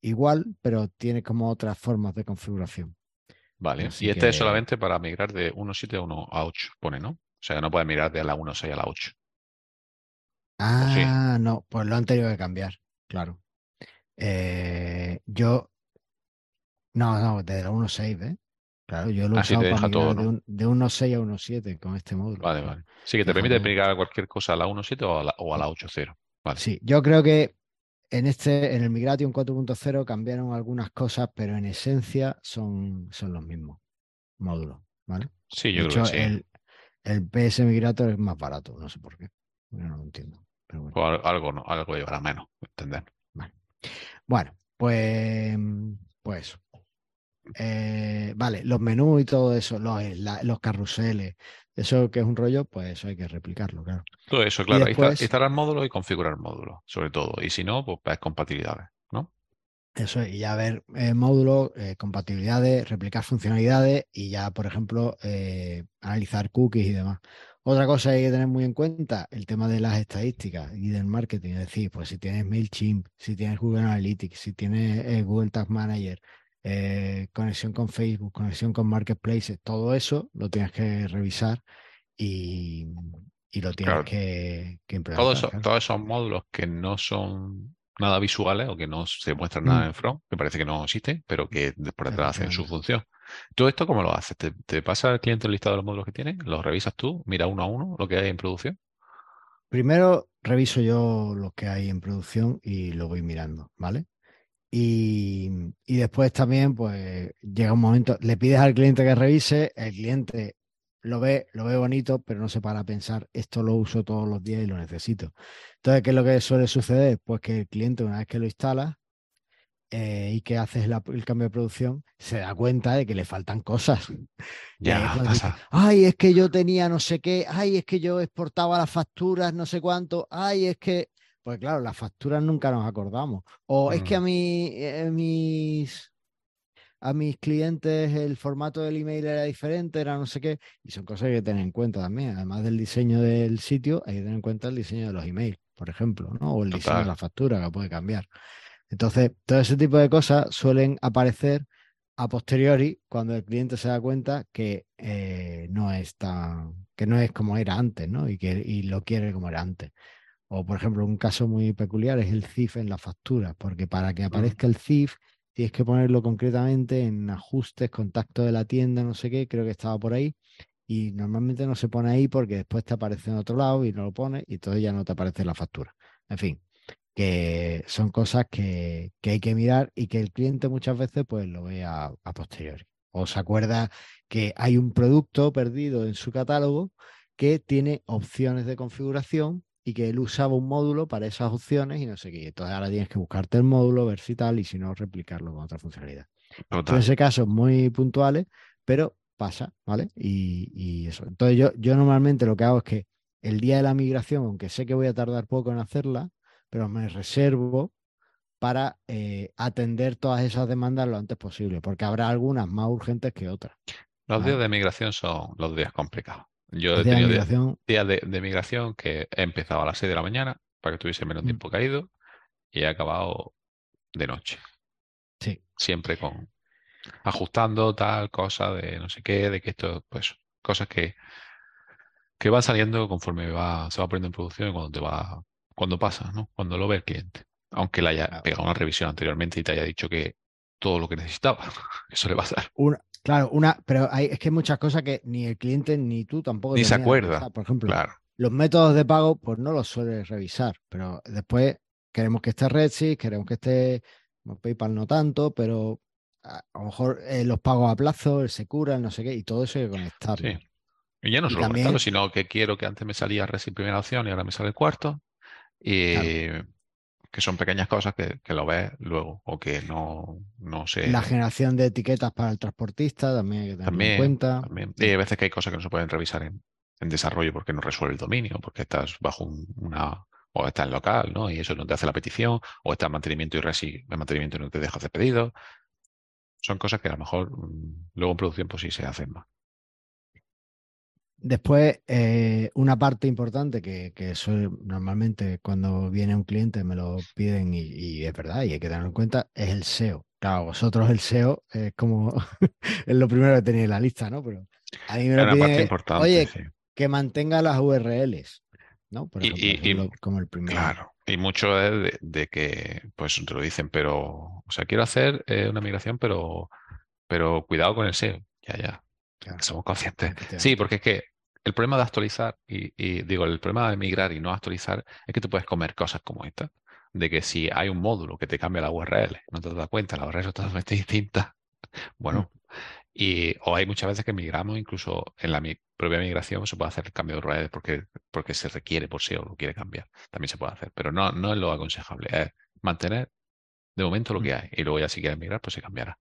igual, pero tiene como otras formas de configuración. Vale. Así y este es que- solamente para migrar de 1.7 a 1 a 8, pone, ¿no? O sea, no puedes migrar de la 1.6 a la 8. sí? Ah, no, pues lo han tenido que cambiar, claro. Eh, yo, no, no, desde la 1.6, ¿eh? Claro, yo lo he Así usado para todo, migrar de, ¿no? un- de 1.6 a 1.7 con este módulo. Vale, vale. Sí, que te permite migrar cualquier cosa a la 1.7 o a la, o a la 8.0. Vale. Sí, yo creo que en este, en el Migration 4.0 cambiaron algunas cosas, pero en esencia son, son los mismos módulos, ¿vale? Sí, De yo hecho, creo que sí. el, el PS Migrator es más barato, no sé por qué. Yo no lo entiendo. Pero bueno. O al- algo, no, algo llevará menos, entender. Bueno, pues, pues eso. Eh, vale, los menús y todo eso, los, la- los carruseles, eso que es un rollo, pues eso hay que replicarlo, claro. Todo eso, claro. después- Instalar módulos y configurar módulos, sobre todo. Y si no, pues ves compatibilidades, ¿no? Eso es, y ya ver eh, módulos, eh, compatibilidades, replicar funcionalidades y ya, por ejemplo, eh, analizar cookies y demás. Otra cosa que hay que tener muy en cuenta, el tema de las estadísticas y del marketing. Es decir, pues si tienes MailChimp, si tienes Google Analytics, si tienes eh, Google Tag Manager, eh, conexión con Facebook, conexión con Marketplaces, todo eso lo tienes que revisar y, y lo tienes Claro. que, que implementar. Todos esos, claro. todos esos módulos que no son nada visuales o que no se muestran nada Mm. en front, que parece que no existen, pero que por detrás hacen su función. ¿Todo esto cómo lo haces? ¿Te, te pasa al cliente el listado de los módulos que tiene? ¿Los revisas tú? ¿Mira uno a uno lo que hay en producción? Primero reviso yo lo que hay en producción y lo voy mirando, ¿vale? Y, y después también, pues llega un momento, le pides al cliente que revise, el cliente lo ve, lo ve bonito, pero no se para a pensar, esto lo uso todos los días y lo necesito. Entonces, ¿qué es lo que suele suceder? Pues que el cliente, una vez que lo instala eh, y que haces la- el cambio de producción, se da cuenta de que le faltan cosas. Ya, dice, pasa. ay, es que yo tenía no sé qué, ay, es que yo exportaba las facturas, no sé cuánto, ay, es que, pues claro, las facturas nunca nos acordamos. O es que a Mm. mí, eh, mis, a mis clientes el formato del email era diferente, era no sé qué, y son cosas que hay que tener en cuenta también. Además del diseño del sitio, hay que tener en cuenta el diseño de los emails, por ejemplo, ¿no? O el diseño de la factura que puede cambiar. Entonces, todo ese tipo de cosas suelen aparecer a posteriori cuando el cliente se da cuenta que eh, no es tan, que no es como era antes, ¿no? Y que y lo quiere como era antes. O, por ejemplo, un caso muy peculiar es el CIF en la factura, porque para que aparezca el CIF tienes que ponerlo concretamente en ajustes, contacto de la tienda, no sé qué, creo que estaba por ahí. Y normalmente no se pone ahí porque después te aparece en otro lado y no lo pones y entonces ya no te aparece la factura. En fin, que son cosas que, que hay que mirar y que el cliente muchas veces pues lo ve a, a posteriori. O se acuerda que hay un producto perdido en su catálogo que tiene opciones de configuración y que él usaba un módulo para esas opciones y no sé qué. Entonces ahora tienes que buscarte el módulo, ver si tal y si no, replicarlo con otra funcionalidad. Total. ese casos muy puntuales, pero pasa, ¿vale? Y, y eso. Entonces yo, yo normalmente lo que hago es que el día de la migración, aunque sé que voy a tardar poco en hacerla, pero me reservo para eh, atender todas esas demandas lo antes posible, porque habrá algunas más urgentes que otras. Los Vale. días de migración son los días complicados. Yo he tenido días, de, de migración que he empezado a las 6 de la mañana para que tuviese menos Mm. tiempo caído y he acabado de noche. sí. Siempre con ajustando tal cosa de no sé qué, de que esto, pues, cosas que, que van saliendo conforme va, se va poniendo en producción y cuando te va, cuando pasa, ¿no? Cuando lo ve el cliente. Aunque le haya pegado una revisión anteriormente y te haya dicho que todo lo que necesitaba, eso le va a dar. Una, claro, una, pero hay, es que hay muchas cosas que ni el cliente ni tú tampoco Ni se acuerda. Por ejemplo, Claro. los métodos de pago, pues no los sueles revisar, pero después queremos que esté Redsys, queremos que esté PayPal no tanto, pero a, a lo mejor eh, los pagos a plazo, el Secura, el no sé qué, y todo eso hay que conectarlo. Sí. Y ya no solo también- conectarlo, sino que quiero que antes me salía Resi primera opción y ahora me sale el cuarto. Y que son pequeñas cosas que, que lo ves luego o que no, no sé. La generación de etiquetas para el transportista también hay que tenerlo en También, cuenta. también. Y hay veces que hay cosas que no se pueden revisar en, en desarrollo porque no resuelve el dominio, porque estás bajo una, o estás en local, ¿no? Y eso no te hace la petición, o está en mantenimiento y resi, el mantenimiento no te deja hacer pedido. Son cosas que a lo mejor mm, luego en producción pues sí se hacen más. Después, eh, una parte importante que, que normalmente cuando viene un cliente me lo piden y, es verdad y hay que tenerlo en cuenta, es el SEO. Claro, vosotros el SEO es como es lo primero que tenéis en la lista, ¿no? Pero a mí me lo piden, oye, que mantenga las URLs, ¿no? Por ejemplo, como el primero. Claro, y mucho es de, que, pues te lo dicen, pero, o sea, quiero hacer eh, una migración, pero, pero cuidado con el SEO. Ya, ya. Somos conscientes. Sí, porque es que el problema de actualizar, y, digo, el problema de migrar y no actualizar es que tú puedes comer cosas como esta. De que si hay un módulo que te cambia la URL, no te das cuenta, la URL es totalmente distinta. Bueno, mm. y, o hay muchas veces que migramos, incluso en la propia migración se puede hacer el cambio de URL porque, porque se requiere por sí o lo quiere cambiar. También se puede hacer, pero no, no es lo aconsejable. Es mantener de momento lo que mm. hay y luego ya si quieres migrar, pues se cambiará.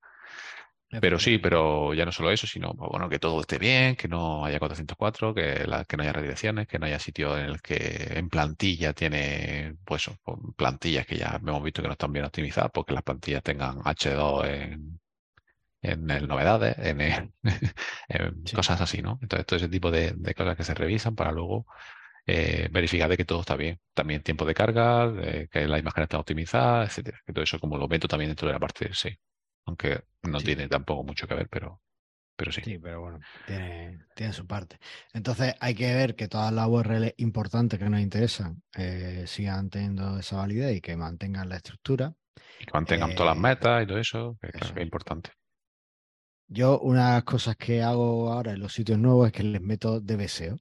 Pero sí, pero ya no solo eso, sino pues, bueno, que todo esté bien, que no haya 404, que, que no haya redirecciones, que no haya sitio en el que en plantilla tiene, pues, plantillas que ya hemos visto que no están bien optimizadas, porque las plantillas tengan H2 en, en el novedades, en, cosas así, ¿no? Entonces, todo ese tipo de, cosas que se revisan para luego eh, verificar de que todo está bien. También tiempo de carga, que la imagen está optimizada, etcétera. Que todo eso como lo meto también dentro de la parte sí aunque no tiene tampoco mucho que ver, pero, pero sí. Sí, pero bueno, tiene, su parte. Entonces hay que ver que todas las URLs importantes que nos interesan eh, sigan teniendo esa validez y que mantengan la estructura. Y que mantengan todas las eh, metas y todo eso, que, es importante. Yo una de las cosas que hago ahora en los sitios nuevos es que les meto DBSEO.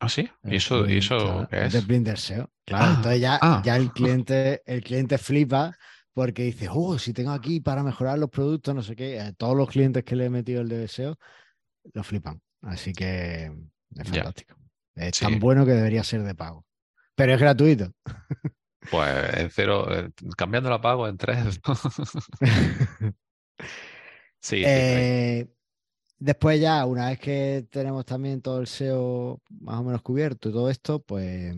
¿Ah, sí? ¿Y eso, ¿y eso es? De Blinder SEO. Claro, ah, entonces ya, ah. ya el cliente, el cliente flipa porque dices, oh, si tengo aquí para mejorar los productos, no sé qué, eh, todos los clientes que le he metido el de deseo lo flipan. Así que es fantástico. Es tan bueno que debería ser de pago. Pero es gratuito. Pues en cero, eh, cambiando la pago en tres. sí. Eh, después ya, una vez que tenemos también todo el SEO más o menos cubierto y todo esto, pues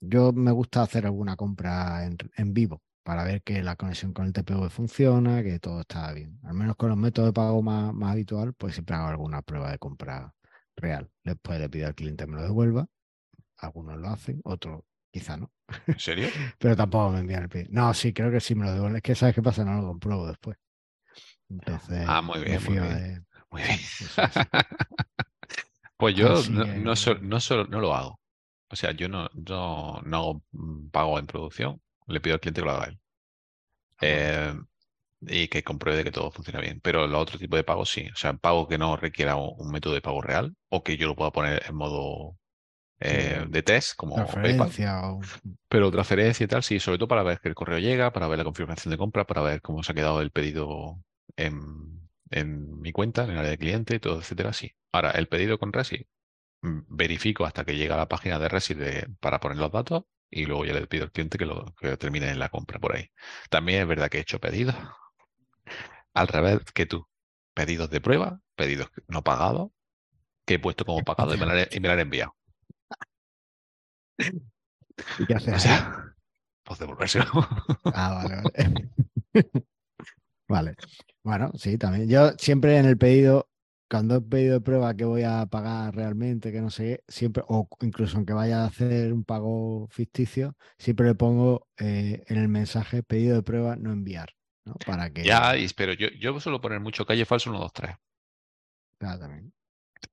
yo me gusta hacer alguna compra en vivo para ver que la conexión con el TPV funciona, que todo está bien. Al menos con los métodos de pago más, más habitual, pues siempre hago alguna prueba de compra real. Después le pido al cliente que me lo devuelva. Algunos lo hacen, otros quizá no. ¿En serio? Pero tampoco me envían el pedido. No, sí, creo que sí me lo devuelven. Es que sabes qué pasa, no lo compruebo después. Entonces, ah, muy bien, muy bien. Muy bien. pues yo no, no, no, no, lo hago. O sea, yo no, no, no hago pago en producción le pido al cliente que lo haga él. Ah, eh, y que compruebe que todo funciona bien. Pero el otro tipo de pago sí. O sea, pago que no requiera un, método de pago real o que yo lo pueda poner en modo eh, de test, como PayPal. Pero transferencia y tal, sí, sobre todo para ver que el correo llega, para ver la confirmación de compra, para ver cómo se ha quedado el pedido en, en mi cuenta, en el área de cliente, todo, etcétera, sí. Ahora, el pedido con Resi, mm, verifico hasta que llega a la página de Resi para poner los datos y luego ya le pido al cliente que lo, que termine en la compra por ahí. También es verdad que he hecho pedidos al revés que tú. Pedidos de prueba, pedidos no pagados, que he puesto como pagado y me lo han, enviado. ¿Y qué haces? O sea, pues devolvérselo. Ah, vale, vale. vale. Bueno, sí, también. Yo siempre en el pedido cuando he pedido de prueba que voy a pagar realmente, que no sé siempre, o incluso aunque vaya a hacer un pago ficticio, siempre le pongo eh, en el mensaje pedido de prueba no enviar. ¿no? Para que... Ya, pero yo, yo suelo poner mucho calle falso 1, 2, 3. Ya, también.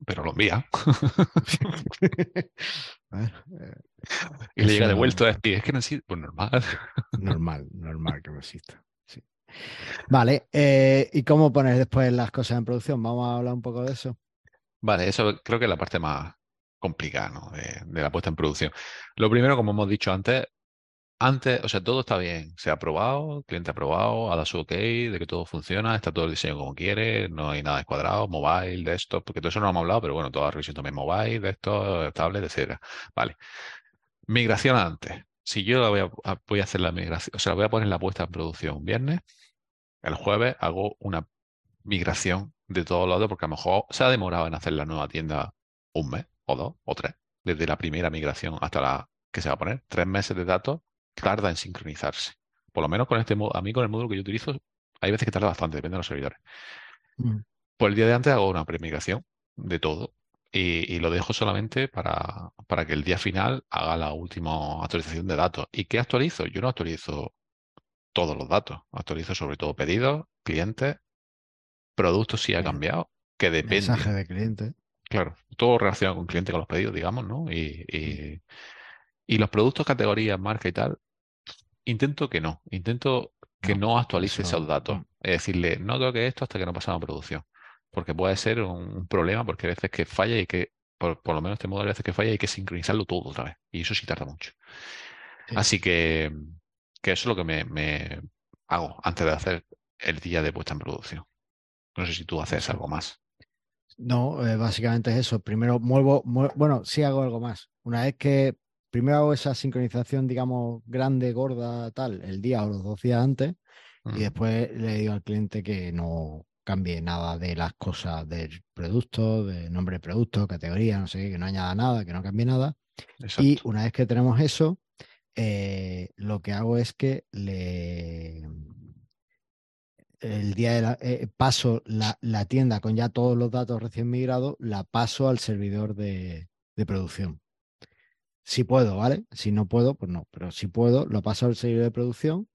Pero lo envía. y le llega de vuelta a decir, es que no existe. Pues normal. normal, normal que no exista. Vale, eh, ¿y cómo pones después las cosas en producción? Vamos a hablar un poco de eso. Vale, eso creo que es la parte más complicada de, la puesta en producción. Lo primero, como hemos dicho antes, antes, o sea, todo está bien, se ha aprobado, cliente ha aprobado, ha dado su ok, de que todo funciona, está todo el diseño como quiere, no hay nada descuadrado, mobile, desktop, porque todo eso no hemos hablado, pero bueno, toda la revisión también mobile, desktop, tablet, etcétera. Vale. Migración antes. Si yo voy a, voy a hacer la migración, o sea, voy a poner la puesta en producción viernes, el jueves hago una migración de todos lados porque a lo mejor se ha demorado en hacer la nueva tienda un mes o dos o tres, desde la primera migración hasta la que se va a poner. Tres meses de datos tarda en sincronizarse. Por lo menos con este a mí con el módulo que yo utilizo, hay veces que tarda bastante, depende de los servidores. Mm. Pues el día de antes hago una premigración de todo y, y lo dejo solamente para, para que el día final haga la última actualización de datos. ¿Y qué actualizo? Yo no actualizo todos los datos, actualizo sobre todo pedidos, clientes, productos si ha cambiado, que depende. Mensaje de cliente. Claro, todo relacionado con cliente, con los pedidos, digamos, ¿no? Y, y- y los productos, categorías, marca y tal, intento que no, intento que No, no actualice eso, esos datos. mm. Es decirle, no toque esto hasta que no pasamos a producción. Porque puede ser un, un problema, porque hay veces que falla y que, por, por lo menos este modo, hay veces que falla y hay que sincronizarlo todo otra vez. Y eso sí tarda mucho. Sí. Así que, que eso es lo que me, me hago antes de hacer el día de puesta en producción. No sé si tú haces algo más. No, eh, básicamente es eso. Primero muevo, mue- bueno, sí hago algo más. Una vez que primero hago esa sincronización, digamos, grande, gorda, tal, el día o los dos días antes, y Mm, después le digo al cliente que no cambie nada de las cosas del producto, de nombre de producto, categoría, no sé qué, que no añada nada, que no cambie nada. Y una vez que tenemos eso, eh, lo que hago es que le el día de la eh, paso la, la tienda con ya todos los datos recién migrados, la paso al servidor de, de producción. Si puedo, ¿vale? Si no puedo, pues no, pero si puedo, lo paso al servidor de producción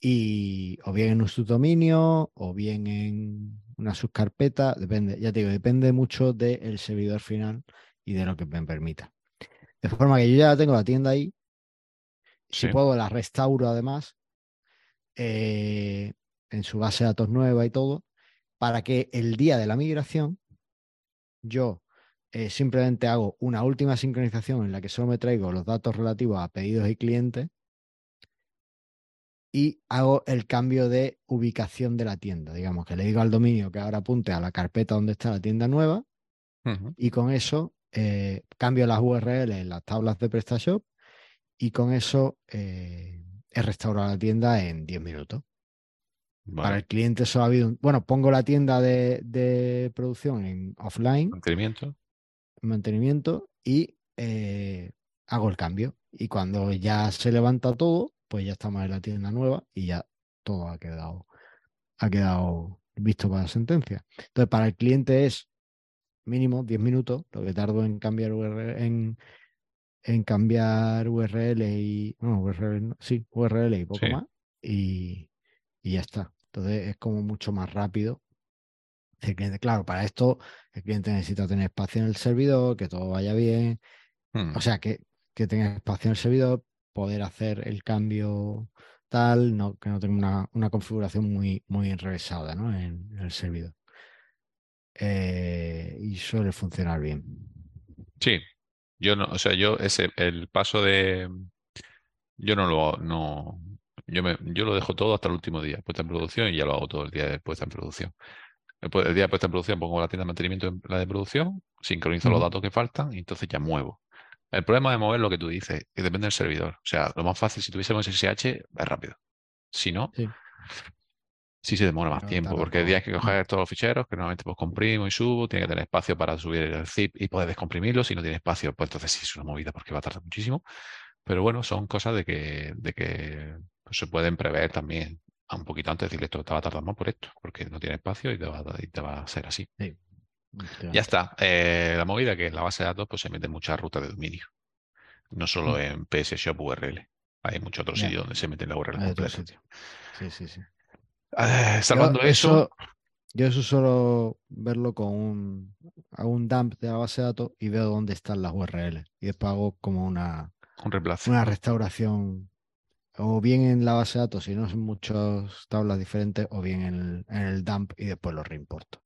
y o bien en un subdominio o bien en una subcarpeta, depende, ya te digo, depende mucho del servidor final y de lo que me permita. De forma que yo ya tengo la tienda ahí, si Sí. puedo la restauro además eh, en su base de datos nueva y todo, para que el día de la migración yo eh, simplemente hago una última sincronización en la que solo me traigo los datos relativos a pedidos y clientes y hago el cambio de ubicación de la tienda. Digamos que le digo al dominio que ahora apunte a la carpeta donde está la tienda nueva y con eso eh, cambio las URL en las tablas de PrestaShop y con eso eh, he restaurado la tienda en 10 minutos. Para el cliente solo ha habido, un- bueno, pongo la tienda de, de producción en offline, Mantenimiento. en mantenimiento y eh, hago el cambio. Y cuando ya se levanta todo, pues ya estamos en la tienda nueva y ya todo ha quedado, ha quedado visto para sentencia. Entonces, para el cliente es mínimo 10 minutos, lo que tardo en cambiar URL, en, en cambiar URL y, bueno, URL, sí, URL y poco Sí. más, y, y ya está. Entonces es como mucho más rápido. El cliente, claro, para esto el cliente necesita tener espacio en el servidor, que todo vaya bien, Mm, o sea, que, que tenga espacio en el servidor, poder hacer el cambio tal, no, que no tenga una, una configuración muy, muy enrevesada ¿no? en, en el servidor. Eh, y suele funcionar bien. Sí. Yo no, o sea, yo ese, el paso de, yo no lo, no, yo me, yo lo dejo todo hasta el último día, puesta en producción y ya lo hago todo el día de puesta en producción. Después, el día de puesta en producción pongo la tienda de mantenimiento en la de producción, sincronizo los datos que faltan y entonces ya muevo. El problema de mover lo que tú dices, que depende del servidor. O sea, lo más fácil si tuviésemos SSH es rápido. Si no, Sí. sí se demora más Pero tiempo, porque tienes que Mm. coger todos los ficheros, que normalmente pues comprimo y subo, tiene que tener espacio para subir el zip y poder descomprimirlo. Si no tiene espacio, pues entonces sí es una movida porque va a tardar muchísimo. Pero bueno, son cosas de que, de que pues, se pueden prever también a un poquito antes, decirle esto te va a tardar más por esto, porque no tiene espacio y te va, a- y te va a ser así. Sí, Ya está. Eh, la movida que en la base de datos pues se meten muchas rutas de dominio, no solo Mm. en PS Shop URL. Hay muchos otros sitios donde se meten la URL completa. Sí, sí, sí. Eh, Yo salvando eso, eso, yo eso suelo verlo con un, hago un dump de la base de datos y veo dónde están las URL. Y después hago como una, un reemplazo. una restauración, o bien en la base de datos, si no son muchas tablas diferentes, o bien en el, en el dump y después lo reimporto.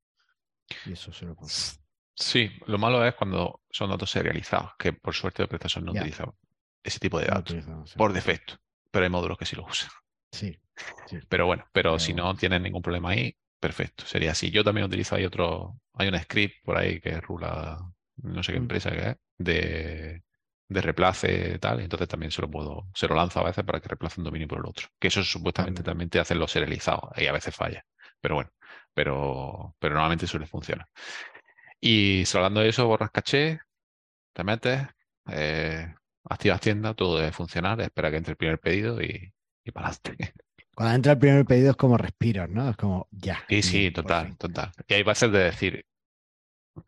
Y eso suele funcionar. Sí, lo malo es cuando son datos serializados, que por suerte de PrestaShop no Ya. utiliza ese tipo de datos sí. por defecto, pero hay módulos que sí lo usan. Sí, sí. Pero bueno, pero si no tienes ningún problema ahí, perfecto, sería así. Yo también utilizo, hay otro, hay un script por ahí que rula, no sé qué Mm. empresa que es, de, de replace y tal, entonces también se lo puedo, se lo lanzo a veces para que reemplace un dominio por el otro. Que eso supuestamente también te hacen los serializados, y a veces falla. Pero bueno, pero, pero normalmente suele funcionar. Y hablando de eso, borras caché, te metes, eh, activas tienda, todo debe funcionar, espera que entre el primer pedido y, y para adelante. Cuando entra el primer pedido es como respiras, ¿no? Es como ya. Sí, sí, total, total. Y hay ser de decir,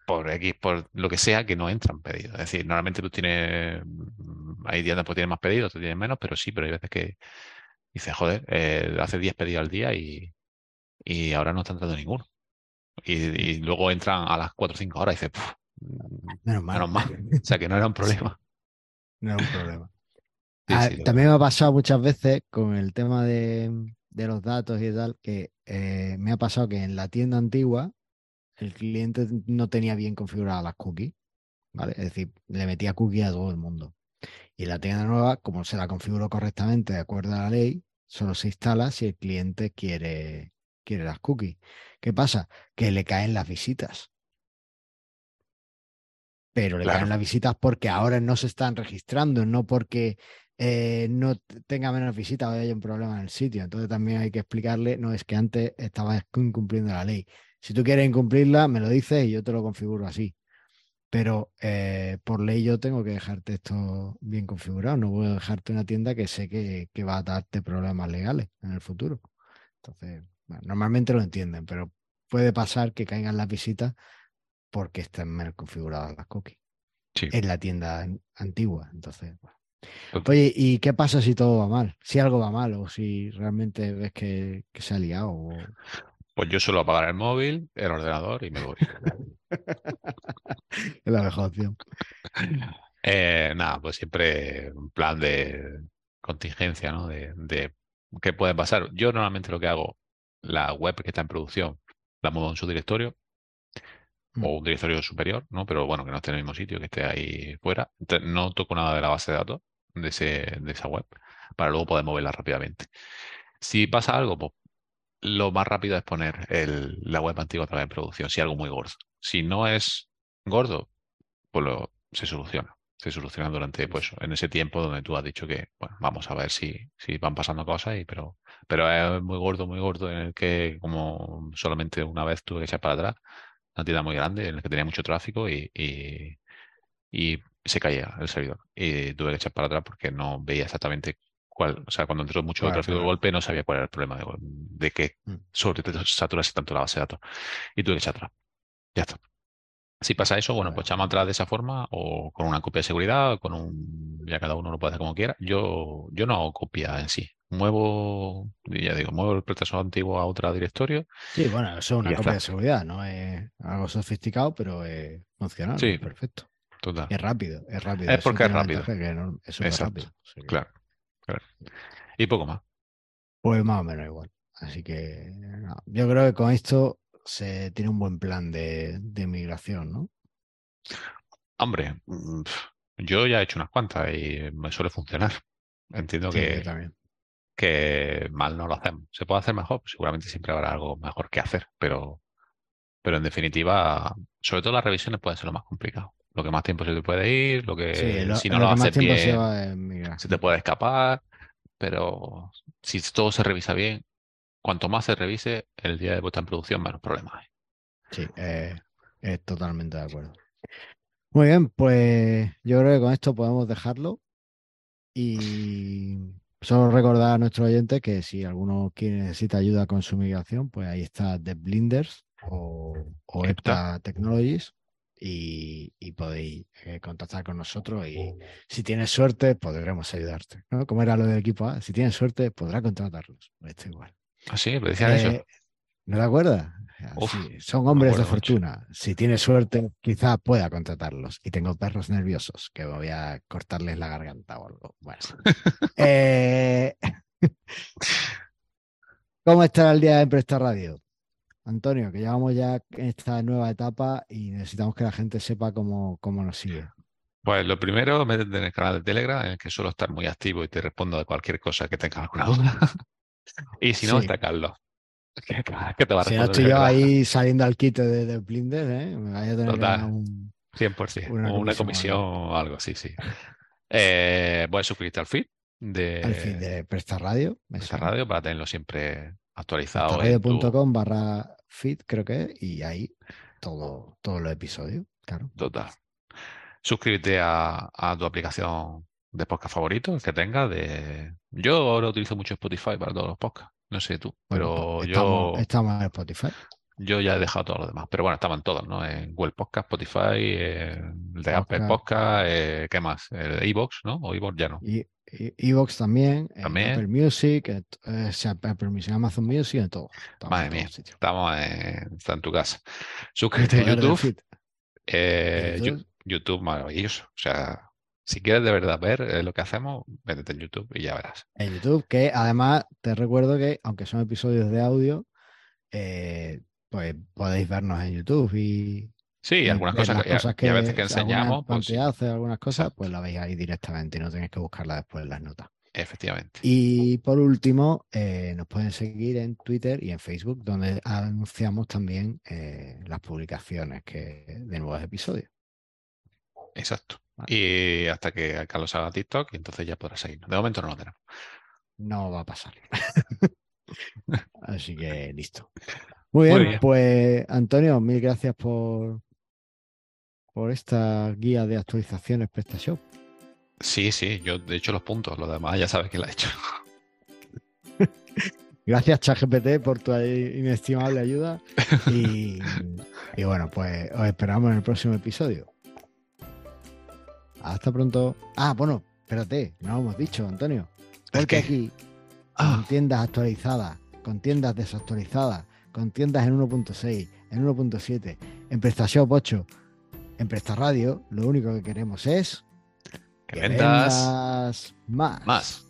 por X, por lo que sea, que no entran pedidos. Es decir, normalmente tú tienes, mm, hay días que tienes más pedidos, otros tienes menos, pero sí, pero hay veces que dices, joder, eh, hace 10 pedidos al día y, y ahora no está entrando ninguno. Y, y luego entran a las 4 o 5 horas y dices, "Puf, mm, Menos mal. menos mal. O sea, que no era un problema. No es un problema. Sí, Ah, sí, también me ha pasado muchas veces con el tema de, de los datos y tal, que eh, me ha pasado que en la tienda antigua el cliente no tenía bien configuradas las cookies, ¿vale? Es decir, le metía cookies a todo el mundo. Y la tienda nueva, como se la configuró correctamente de acuerdo a la ley, solo se instala si el cliente quiere, quiere las cookies. ¿Qué pasa? Que le caen las visitas. Pero le Claro. caen las visitas porque ahora no se están registrando, no porque eh, no tenga menos visitas o haya un problema en el sitio. Entonces también hay que explicarle, no es que antes estabas incumpliendo la ley. Si tú quieres incumplirla, me lo dices y yo te lo configuro así. Pero eh, por ley yo tengo que dejarte esto bien configurado. No puedo dejarte una tienda que sé que, que va a darte problemas legales en el futuro. Entonces, bueno, normalmente lo entienden, pero puede pasar que caigan las visitas porque estén menos configuradas las cookies Sí. en la tienda an- antigua. Entonces, bueno. Oye, ¿y qué pasa si todo va mal? Si algo va mal o si realmente ves que, que se ha liado. o- Pues yo suelo apagar el móvil, el ordenador y me voy. Es la mejor opción. Eh, nada, pues siempre un plan de contingencia, ¿no? De, de qué puede pasar. Yo normalmente lo que hago, la web que está en producción, la muevo en su directorio Mm. o un directorio superior, ¿no? Pero bueno, que no esté en el mismo sitio, que esté ahí fuera. No toco nada de la base de datos de, ese, de esa web para luego poder moverla rápidamente. Si pasa algo, pues lo más rápido es poner el- la web antigua otra vez en producción, si algo muy gordo. Si no es gordo, pues lo, se soluciona. Se soluciona durante, pues, en ese tiempo donde tú has dicho que, bueno, vamos a ver si, si van pasando cosas, y, pero, pero es muy gordo, muy gordo, en el que como solamente una vez tuve que echar para atrás, una tienda muy grande en la que tenía mucho tráfico y, y, y se caía el servidor. Y tuve que echar para atrás porque no veía exactamente cuál, o sea, cuando entró mucho el tráfico de golpe no sabía cuál era el problema de, de que Mm. sobresaturase tanto la base de datos. Y tuve que echar atrás. Ya está. Si pasa eso, bueno, pues echamos atrás de esa forma o con una copia de seguridad, o con un... Ya cada uno lo puede hacer como quiera. Yo, yo no hago copia en sí. Muevo, ya digo, muevo el proceso antiguo a otro directorio. Sí, bueno, eso es una copia está. de seguridad, no es algo sofisticado, pero es funcional, Sí. perfecto. Total. Es rápido, es rápido. Es porque es rápido. es súper rápido. Claro, claro. Y poco más. Pues más o menos igual. Así que yo creo que con esto se tiene un buen plan de, de migración, ¿no? Hombre, mm, yo ya he hecho unas cuantas y me suele funcionar. Entiendo Sí, que, también. que mal no lo hacemos. ¿Se puede hacer mejor? Pues seguramente siempre habrá algo mejor que hacer, pero, pero en definitiva, sobre todo las revisiones puede ser lo más complicado. Lo que más tiempo se te puede ir, lo que Sí, lo, si no lo lo haces se bien, migrar. se te puede escapar, pero si todo se revisa bien, cuanto más se revise, el día de puesta en producción, menos problemas hay. Sí, eh, es totalmente de acuerdo. Muy bien, pues yo creo que con esto podemos dejarlo. Y solo recordar a nuestros oyentes que si alguno quiere necesita ayuda con su migración, pues ahí está The Blinders o, o Epta. Technologies y, y podéis eh, contactar con nosotros y si tienes suerte podremos ayudarte. ¿no? Como era lo del equipo A, si tienes suerte podrá contratarlos. Pues esto igual. Así, me decían eso. Eh, ¿No te acuerdas? Uf, Sí, son hombres de mucho. fortuna. Si tienes suerte, quizá pueda contratarlos. Y tengo perros nerviosos que voy a cortarles la garganta o algo. Bueno. Eh, ¿Cómo estará el día de Empresta Radio? Antonio, que llevamos ya en esta nueva etapa y necesitamos que la gente sepa cómo, cómo nos sigue. Pues lo primero, métete en el canal de Telegram, en el que suelo estar muy activo y te respondo de cualquier cosa que tengas alguna duda. Y si no, Sí. está Carlos, que, que te va a Si no estoy yo ahí saliendo al quite de, de Blinders, ¿eh? me vaya a tener que Total. ganar un... 100%, Una comisión o algo así, sí. Eh, voy a suscribirte al feed de, al fin de Presta Radio. de eso. esta radio para tenerlo siempre actualizado. radio.com barra feed, creo que es, y ahí todo, todos los episodios, claro. Total. suscríbete a, a tu aplicación de podcast favorito que tengas. De... Yo ahora utilizo mucho Spotify para todos los podcasts. No sé tú, Bueno, pero pues yo, estamos, en Spotify. yo ya he dejado todo lo demás. Pero bueno, estaban todos, ¿no? En Google Podcast, Spotify, eh, el de Apple Podcast. Eh, ¿qué más? El de iVoox, ¿no? O iVoox ya no. Y Evox también, También. Apple Music, eh, o sea, Apple Music, Amazon Music, en todo. Estamos Madre en mía. todos. Estamos en, está en tu casa. El Suscríbete a YouTube. eh, YouTube, YouTube maravilloso. O sea, si quieres de verdad ver eh, lo que hacemos, métete en YouTube y ya verás. en YouTube, que además te recuerdo que, aunque son episodios de audio, eh, pues podéis vernos en YouTube y, Sí, y algunas cosas, las que, y a- cosas y a veces que sea, algunas enseñamos, pues pantallazos, algunas cosas, pues la veis ahí directamente y no tenéis que buscarla después en las notas. efectivamente. Y por último, eh, nos pueden seguir en Twitter y en Facebook, donde anunciamos también eh, las publicaciones que, de nuevos episodios. Exacto. Vale. Y hasta que Carlos haga TikTok, y entonces ya podrás seguirnos. De momento no lo tenemos. No va a pasar. Así que listo. Muy bien, Muy bien. pues Antonio, mil gracias por, por esta guía de actualizaciones PrestaShop. Sí, sí, yo de hecho los puntos, los demás ya sabes quién lo ha hecho. Gracias, ChatGPT, por tu inestimable ayuda. Y, y bueno, pues os esperamos en el próximo episodio. Hasta pronto. Ah, bueno, espérate, no lo hemos dicho, Antonio. ¿El Porque aquí, Ah. con tiendas actualizadas, con tiendas desactualizadas, con tiendas en 1.6, en 1.7, en PrestaShop 8, en PrestaRadio, lo único que queremos es Que vendas más. más.